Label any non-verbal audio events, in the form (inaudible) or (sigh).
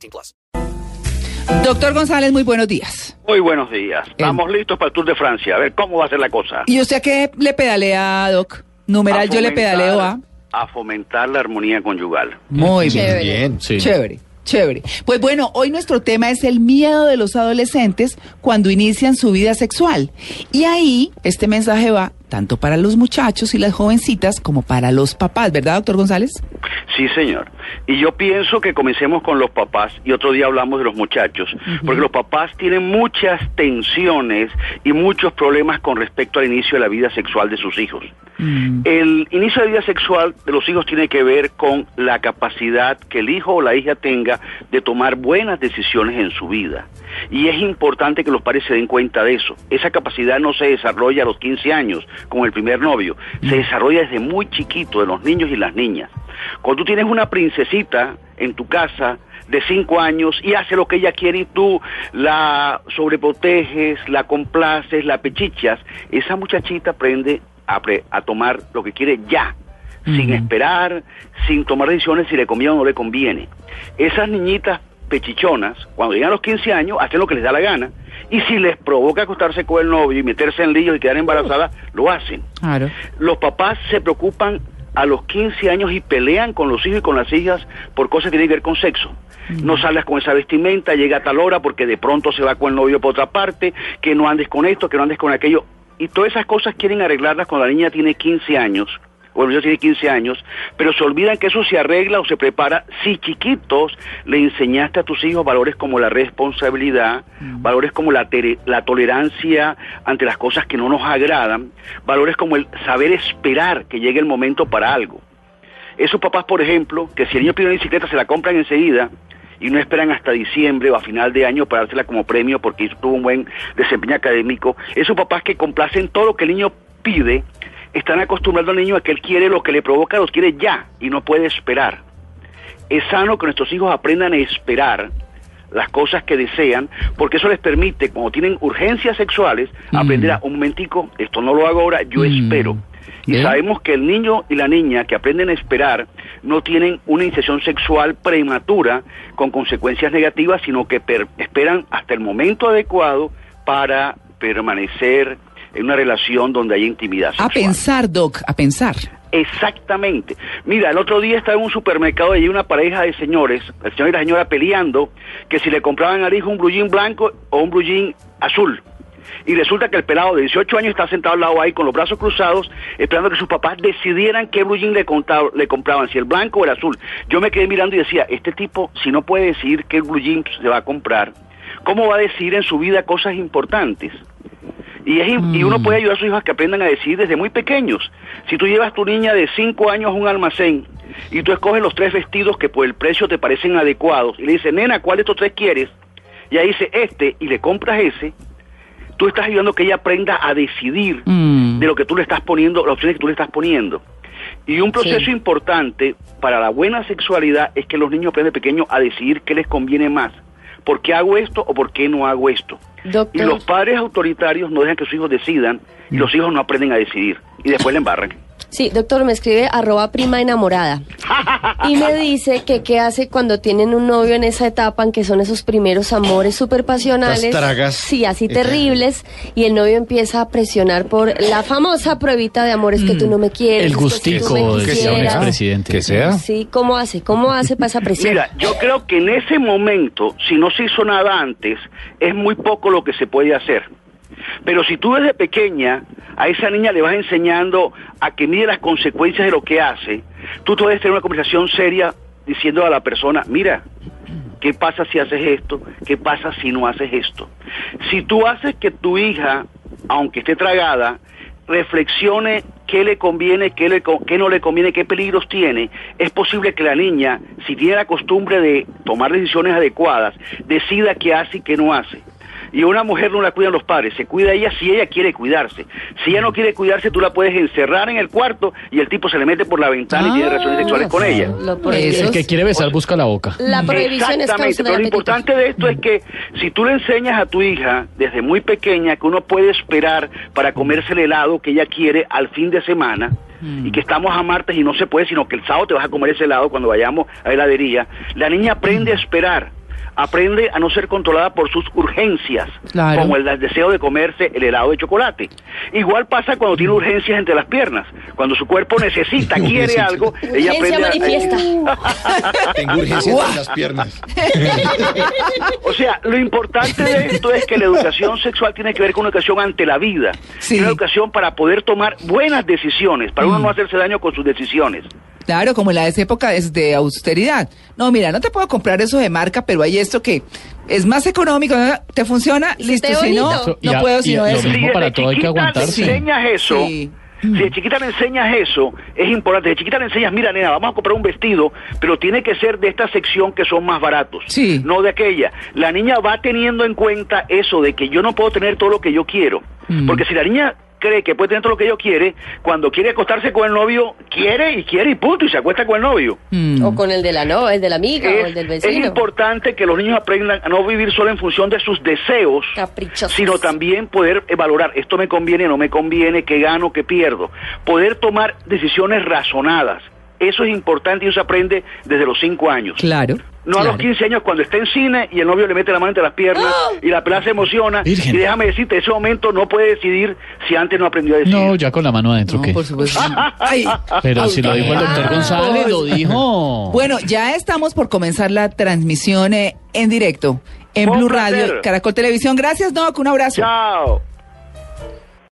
18 plus. Doctor González, muy buenos días. Muy buenos días. Estamos listos para el Tour de Francia. A ver cómo va a ser la cosa. ¿Y usted qué le pedalea, Doc? Numeral, yo le pedaleo a... A fomentar la armonía conyugal. Muy bien. Chévere. Bien, sí. Chévere. Chévere. Pues bueno, hoy nuestro tema es el miedo de los adolescentes cuando inician su vida sexual. Y ahí este mensaje va tanto para los muchachos y las jovencitas como para los papás, ¿verdad, doctor González? Sí, señor. Y yo pienso que comencemos con los papás y otro día hablamos de los muchachos, porque los papás tienen muchas tensiones y muchos problemas con respecto al inicio de la vida sexual de sus hijos. Mm. El inicio de la vida sexual de los hijos tiene que ver con la capacidad que el hijo o la hija tenga de tomar buenas decisiones en su vida. Y es importante que los padres se den cuenta de eso. Esa capacidad no se desarrolla a los 15 años, como el primer novio. Se desarrolla desde muy chiquito, de los niños y las niñas. Cuando tú tienes una princesita en tu casa de 5 años y hace lo que ella quiere y tú la sobreproteges, la complaces, la pechichas, esa muchachita aprende a, pre- a tomar lo que quiere ya, sin esperar, sin tomar decisiones si le conviene o no le conviene. Esas niñitas pechichonas, cuando llegan a los 15 años, hacen lo que les da la gana. Y si les provoca acostarse con el novio y meterse en líos y quedar embarazadas, lo hacen. Claro. Los papás se preocupan a los 15 años y pelean con los hijos y con las hijas por cosas que tienen que ver con sexo. No salgas con esa vestimenta, llega a tal hora porque de pronto se va con el novio por otra parte, que no andes con esto, que no andes con aquello. Y todas esas cosas quieren arreglarlas cuando la niña tiene 15 años, o el niño tiene 15 años, pero se olvidan que eso se arregla o se prepara si chiquitos le enseñaste a tus hijos valores como la responsabilidad, valores como la, la tolerancia ante las cosas que no nos agradan, valores como el saber esperar que llegue el momento para algo. Esos papás, por ejemplo, que si el niño pide una bicicleta se la compran enseguida y no esperan hasta diciembre o a final de año para dársela como premio porque tuvo un buen desempeño académico. Esos papás que complacen todo lo que el niño pide, están acostumbrando al niño a que él quiere lo que le provoca, lo quiere ya y no puede esperar. Es sano que nuestros hijos aprendan a esperar las cosas que desean, porque eso les permite, cuando tienen urgencias sexuales, aprender a un momentico, esto no lo hago ahora, yo Mm. espero. Y sabemos que el niño y la niña que aprenden a esperar no tienen una iniciación sexual prematura con consecuencias negativas, sino que per- esperan hasta el momento adecuado para permanecer en una relación donde hay intimidad A sexual. pensar, Doc, a pensar. Exactamente. Mira, el otro día estaba en un supermercado y hay una pareja de señores, el señor y la señora peleando, que si le compraban al hijo un blue jean blanco o un blue jean azul. Y resulta que el pelado de 18 años está sentado al lado ahí con los brazos cruzados, esperando que sus papás decidieran qué blue jean le, compraban, si el blanco o el azul. Yo me quedé mirando y decía, este tipo, si no puede decidir qué blue jean se va a comprar, ¿cómo va a decidir en su vida cosas importantes? Y, es, y uno puede ayudar a sus hijos a que aprendan a decidir desde muy pequeños. Si tú llevas tu niña de 5 años a un almacén y tú escoges los tres vestidos que por el precio te parecen adecuados y le dices, nena, ¿cuál de estos tres quieres? Y ahí dice este y le compras ese, tú estás ayudando a que ella aprenda a decidir Mm. de lo que tú le estás poniendo, las opciones que tú le estás poniendo. Y un proceso Sí. importante para la buena sexualidad es que los niños aprendan de pequeños a decidir qué les conviene más. ¿Por qué hago esto o por qué no hago esto? Y los padres autoritarios no dejan que sus hijos decidan y los hijos no aprenden a decidir y después le embarran. Sí, doctor, me escribe arroba prima enamorada y me dice que qué hace cuando tienen un novio en esa etapa en que son esos primeros amores súper pasionales. Las tragas. Sí, así terribles y el novio empieza a presionar por la famosa pruebita de amores que tú no me quieres. El que gustico de que sea un expresidente. Que sea. Sí, ¿cómo hace? ¿Cómo hace para esa presión? Mira, yo creo que en ese momento, si no se hizo nada antes, es muy poco lo que se puede hacer. Pero si tú desde pequeña a esa niña le vas enseñando a que mide las consecuencias de lo que hace, tú puedes tener una conversación seria diciendo a la persona, mira, ¿qué pasa si haces esto? ¿Qué pasa si no haces esto? Si tú haces que tu hija, aunque esté tragada, reflexione qué le conviene, qué, le, qué no le conviene, qué peligros tiene, es posible que la niña, si tiene la costumbre de tomar decisiones adecuadas, decida qué hace y qué no hace. Y una mujer no la cuidan los padres, se cuida ella si ella quiere cuidarse. Si ella no quiere cuidarse, tú la puedes encerrar en el cuarto y el tipo se le mete por la ventana y tiene Ah, relaciones sexuales con ella. El que quiere besar busca la boca. La prohibición es Exactamente, causa pero lo importante de esto es que si tú le enseñas a tu hija desde muy pequeña que uno puede esperar para comerse el helado que ella quiere al fin de semana y que estamos a martes y no se puede, sino que el sábado te vas a comer ese helado cuando vayamos a la heladería, la niña aprende a esperar. Aprende a no ser controlada por sus urgencias, Claro. como el deseo de comerse el helado de chocolate. Igual pasa cuando tiene urgencias entre las piernas. Cuando su cuerpo necesita, (laughs) quiere algo, ella aprende a- manifiesta. (laughs) Tengo urgencia en las piernas. (laughs) O sea, lo importante de esto es que la educación sexual tiene que ver con una educación ante la vida. Sí. Una educación para poder tomar buenas decisiones, para uno Mm. no hacerse daño con sus decisiones. Claro, como en la de esa época es de austeridad. No, mira, no te puedo comprar eso de marca, pero hay esto que es más económico, ¿no? ¿te funciona? Listo, si no. Y no a- puedo sino lo eso. mismo Si para todo hay que chiquita aguantarse. enseñas eso, Sí. si de chiquita le enseñas eso, es importante. De chiquita le enseñas, mira, nena, vamos a comprar un vestido, pero tiene que ser de esta sección que son más baratos, Sí. no de aquella. La niña va teniendo en cuenta eso de que yo no puedo tener todo lo que yo quiero. Mm. Porque si la niña cree que puede tener todo lo que yo quiere, cuando quiere acostarse con el novio, quiere y quiere y punto, y se acuesta con el novio. Mm. O con el de la no, el de la amiga o el Es, del es vecino. importante que los niños aprendan a no vivir solo en función de sus deseos, Caprichosos. sino también poder valorar esto me conviene, no me conviene, qué gano, qué pierdo. Poder tomar decisiones razonadas. Eso es importante y eso se aprende desde los cinco años. Claro. No a los claro. 15 años cuando está en cine y el novio le mete la mano entre las piernas ¡Ah! y la pelada se emociona. Virgen. Y déjame decirte, ese momento no puede decidir si antes no aprendió a decidir. No, ya con la mano adentro, No, ¿qué? por supuesto. (laughs) Ay, Pero si lo dijo el doctor Ah, González, lo dijo. Bueno, ya estamos por comenzar la transmisión eh, en directo en Blue Radio. Caracol Televisión. Gracias, Doc. Un abrazo. Chao.